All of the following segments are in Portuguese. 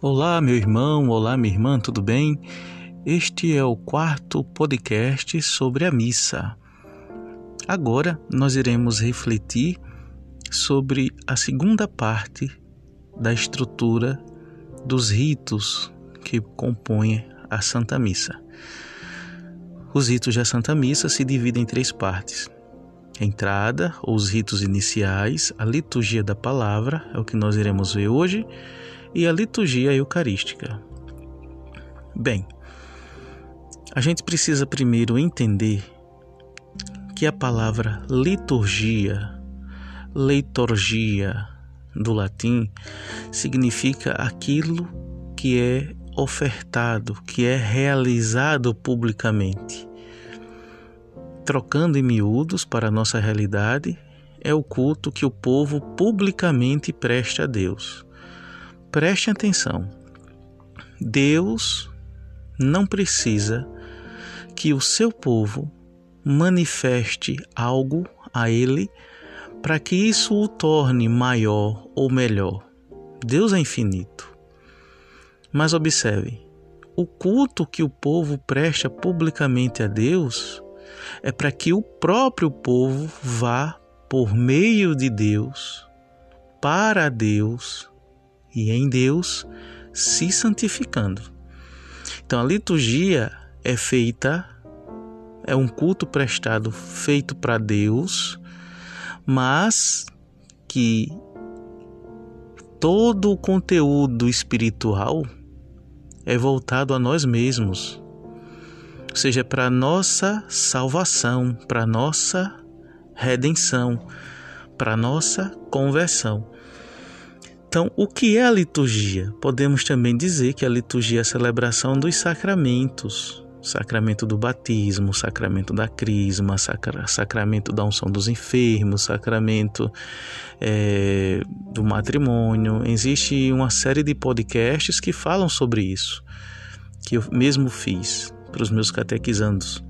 Olá, meu irmão, olá, minha irmã, tudo bem? Este é o quarto podcast sobre a missa. Agora nós iremos refletir sobre a segunda parte da estrutura dos ritos que compõem a Santa Missa. Os ritos da Santa Missa se dividem em três partes. A entrada, os ritos iniciais, a liturgia da palavra, é o que nós iremos ver hoje, e a liturgia eucarística. Bem, a gente precisa primeiro entender que a palavra liturgia, leitorgia do latim, significa aquilo que é ofertado, que é realizado publicamente. Trocando em miúdos para a nossa realidade, é o culto que o povo publicamente presta a Deus. Preste atenção. Deus não precisa que o seu povo manifeste algo a ele para que isso o torne maior ou melhor. Deus é infinito. Mas observe, o culto que o povo presta publicamente a Deus é para que o próprio povo vá por meio de Deus, para Deus, e em Deus se santificando. Então a liturgia é feita, é um culto prestado feito para Deus, mas que todo o conteúdo espiritual é voltado a nós mesmos, ou seja, para nossa salvação, para nossa redenção, para nossa conversão. Então, o que é a liturgia? Podemos também dizer que a liturgia é a celebração dos sacramentos, sacramento do batismo, sacramento da crisma, sacra, sacramento da unção dos enfermos, sacramento é, do matrimônio. Existe uma série de podcasts que falam sobre isso, que eu mesmo fiz para os meus catequizandos.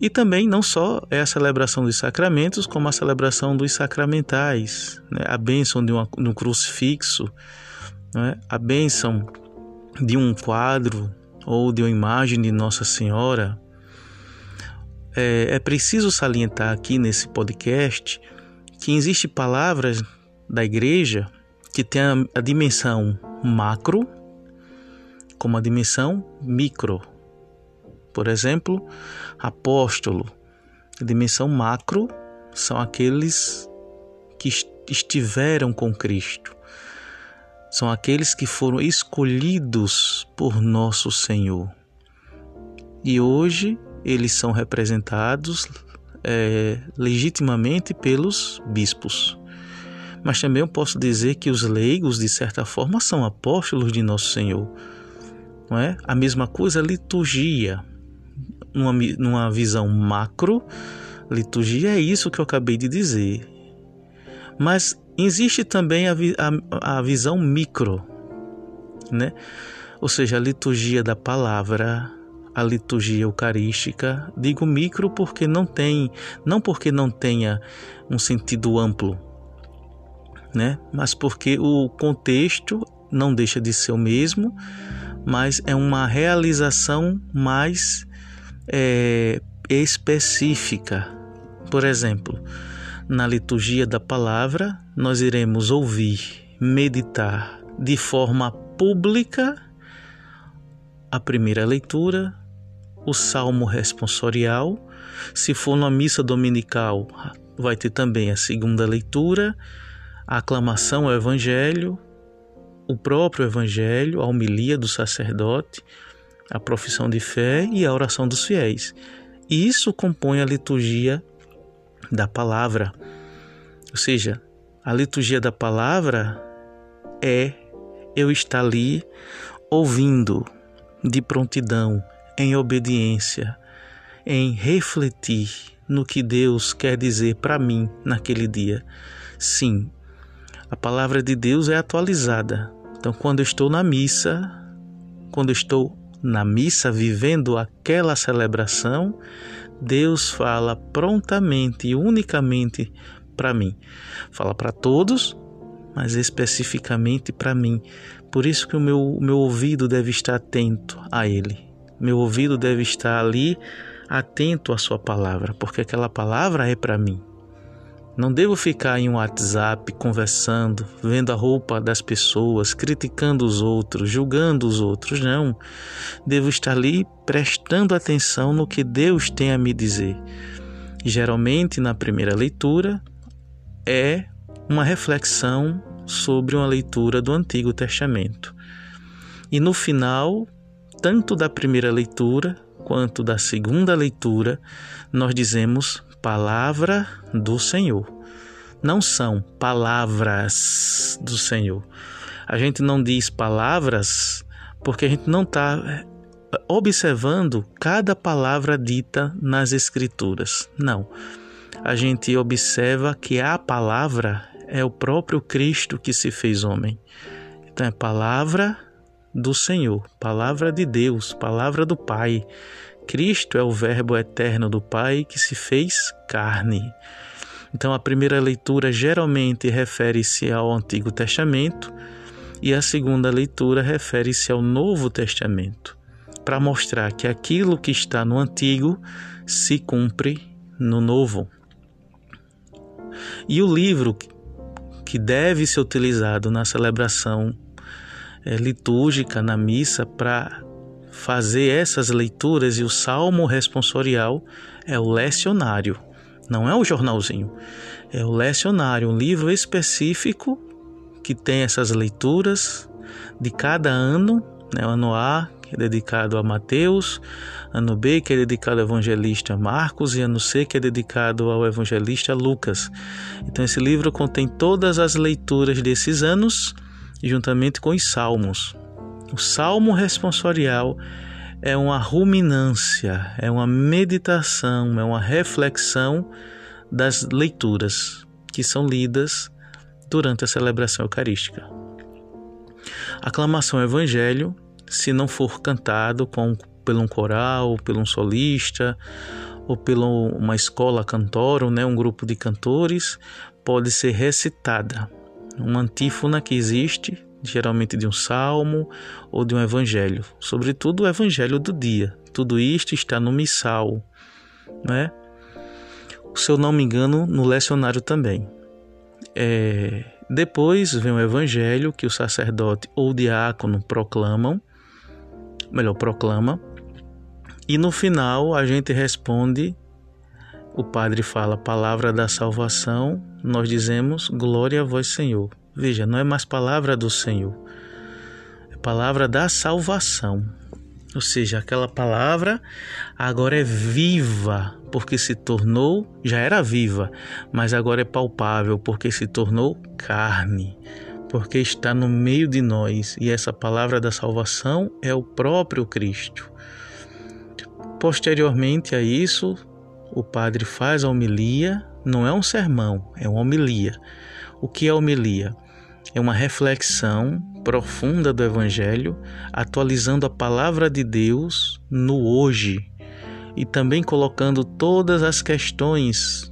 E também não só é a celebração dos sacramentos, como a celebração dos sacramentais, né? a bênção de, uma, de um crucifixo, né? a bênção de um quadro ou de uma imagem de Nossa Senhora. É, é preciso salientar aqui nesse podcast que existe palavras da igreja que tem a, a dimensão macro como a dimensão micro. Por exemplo, apóstolo, dimensão macro, são aqueles que estiveram com Cristo. São aqueles que foram escolhidos por nosso Senhor. E hoje eles são representados é, legitimamente pelos bispos. Mas também eu posso dizer que os leigos, de certa forma, são apóstolos de nosso Senhor. Não é? A mesma coisa liturgia numa, numa visão macro, liturgia é isso que eu acabei de dizer. Mas existe também a, a, a visão micro, né? ou seja, a liturgia da palavra, a liturgia eucarística. Digo micro porque não tem, não porque não tenha um sentido amplo, né? mas porque o contexto não deixa de ser o mesmo, mas é uma realização mais é, específica. Por exemplo, na liturgia da palavra, nós iremos ouvir, meditar de forma pública a primeira leitura, o salmo responsorial. Se for numa missa dominical, vai ter também a segunda leitura, a aclamação ao evangelho, o próprio evangelho, a homilia do sacerdote, a profissão de fé e a oração dos fiéis. Isso compõe a liturgia da palavra. Ou seja, a liturgia da palavra é eu estar ali ouvindo de prontidão, em obediência, em refletir no que Deus quer dizer para mim naquele dia. Sim, a palavra de Deus é atualizada. Então, quando eu estou na missa, quando eu estou na missa, vivendo aquela celebração, Deus fala prontamente e unicamente para mim. Fala para todos, mas especificamente para mim. Por isso que o meu, meu ouvido deve estar atento a Ele. Meu ouvido deve estar ali atento à Sua palavra, porque aquela palavra é para mim. Não devo ficar em um WhatsApp conversando, vendo a roupa das pessoas, criticando os outros, julgando os outros. Não. Devo estar ali prestando atenção no que Deus tem a me dizer. Geralmente, na primeira leitura, é uma reflexão sobre uma leitura do Antigo Testamento. E no final, tanto da primeira leitura quanto da segunda leitura, nós dizemos palavra do Senhor. Não são palavras do Senhor. A gente não diz palavras porque a gente não está eh, observando cada palavra dita nas Escrituras. Não. A gente observa que a palavra é o próprio Cristo que se fez homem. Então é palavra do Senhor, palavra de Deus, palavra do Pai. Cristo é o Verbo eterno do Pai que se fez carne. Então, a primeira leitura geralmente refere-se ao Antigo Testamento e a segunda leitura refere-se ao Novo Testamento, para mostrar que aquilo que está no Antigo se cumpre no Novo. E o livro que deve ser utilizado na celebração é, litúrgica, na missa, para fazer essas leituras e o salmo responsorial é o lecionário, não é o jornalzinho, é o lecionário, um livro específico que tem essas leituras de cada ano, né, o ano A, que é dedicado a Mateus, ano B, que é dedicado ao evangelista Marcos, e ano C, que é dedicado ao evangelista Lucas. Então, esse livro contém todas as leituras desses anos, juntamente com os salmos. O salmo responsorial é uma ruminância, é uma meditação, é uma reflexão das leituras que são lidas durante a celebração eucarística. A aclamação ao evangelho, se não for cantado com, por um coral, por um solista ou por uma escola cantora, né, um grupo de cantores, pode ser recitada. Uma antífona que existe geralmente de um salmo ou de um evangelho, sobretudo o evangelho do dia. Tudo isto está no missal, né? Se eu não me engano, no lecionário também. É, depois vem o evangelho que o sacerdote ou o diácono proclamam, melhor, proclama, e no final a gente responde, o padre fala palavra da salvação, nós dizemos glória a vós, Senhor. Veja, não é mais palavra do Senhor, é palavra da salvação. Ou seja, aquela palavra agora é viva, porque se tornou, já era viva, mas agora é palpável, porque se tornou carne, porque está no meio de nós. E essa palavra da salvação é o próprio Cristo. Posteriormente a isso, o padre faz a homilia, não é um sermão, é uma homilia. O que é homilia? é uma reflexão profunda do Evangelho, atualizando a palavra de Deus no hoje e também colocando todas as questões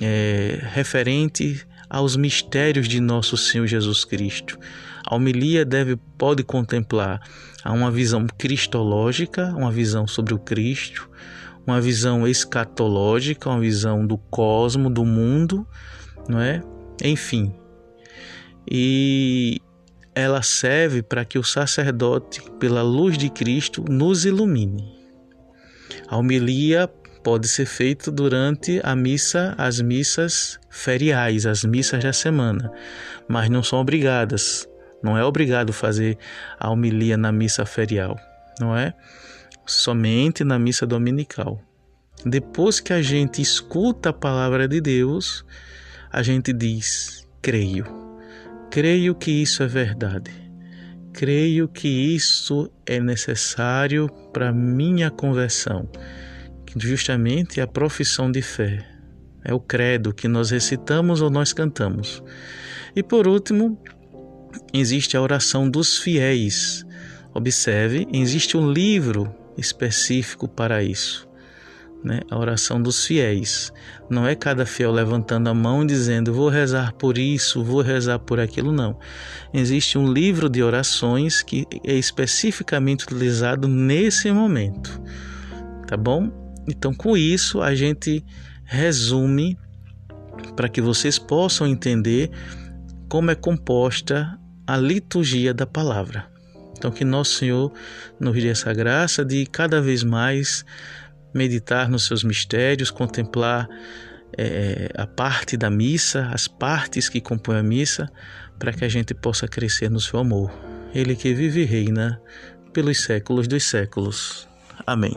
é, referentes aos mistérios de nosso Senhor Jesus Cristo. A homilia deve pode contemplar uma visão cristológica, uma visão sobre o Cristo, uma visão escatológica, uma visão do cosmo, do mundo, não é? Enfim, e ela serve para que o sacerdote, pela luz de Cristo, nos ilumine. A homilia pode ser feita durante a missa, as missas feriais, as missas da semana, mas não são obrigadas. Não é obrigado fazer a homilia na missa ferial, não é? Somente na missa dominical. Depois que a gente escuta a palavra de Deus, a gente diz: creio Creio que isso é verdade. Creio que isso é necessário para minha conversão, justamente é a profissão de fé. É o credo que nós recitamos ou nós cantamos. E por último, existe a oração dos fiéis. Observe, existe um livro específico para isso. né, a oração dos fiéis. Não é cada fiel levantando a mão e dizendo vou rezar por isso, vou rezar por aquilo, não. Existe um livro de orações que é especificamente utilizado nesse momento, tá bom? Então, com isso, a gente resume para que vocês possam entender como é composta a liturgia da palavra. Então, que Nosso Senhor nos dê essa graça de cada vez mais meditar nos seus mistérios, contemplar é, a parte da missa, as partes que compõem a missa, para que a gente possa crescer no seu amor. Ele que vive e reina pelos séculos dos séculos. Amém.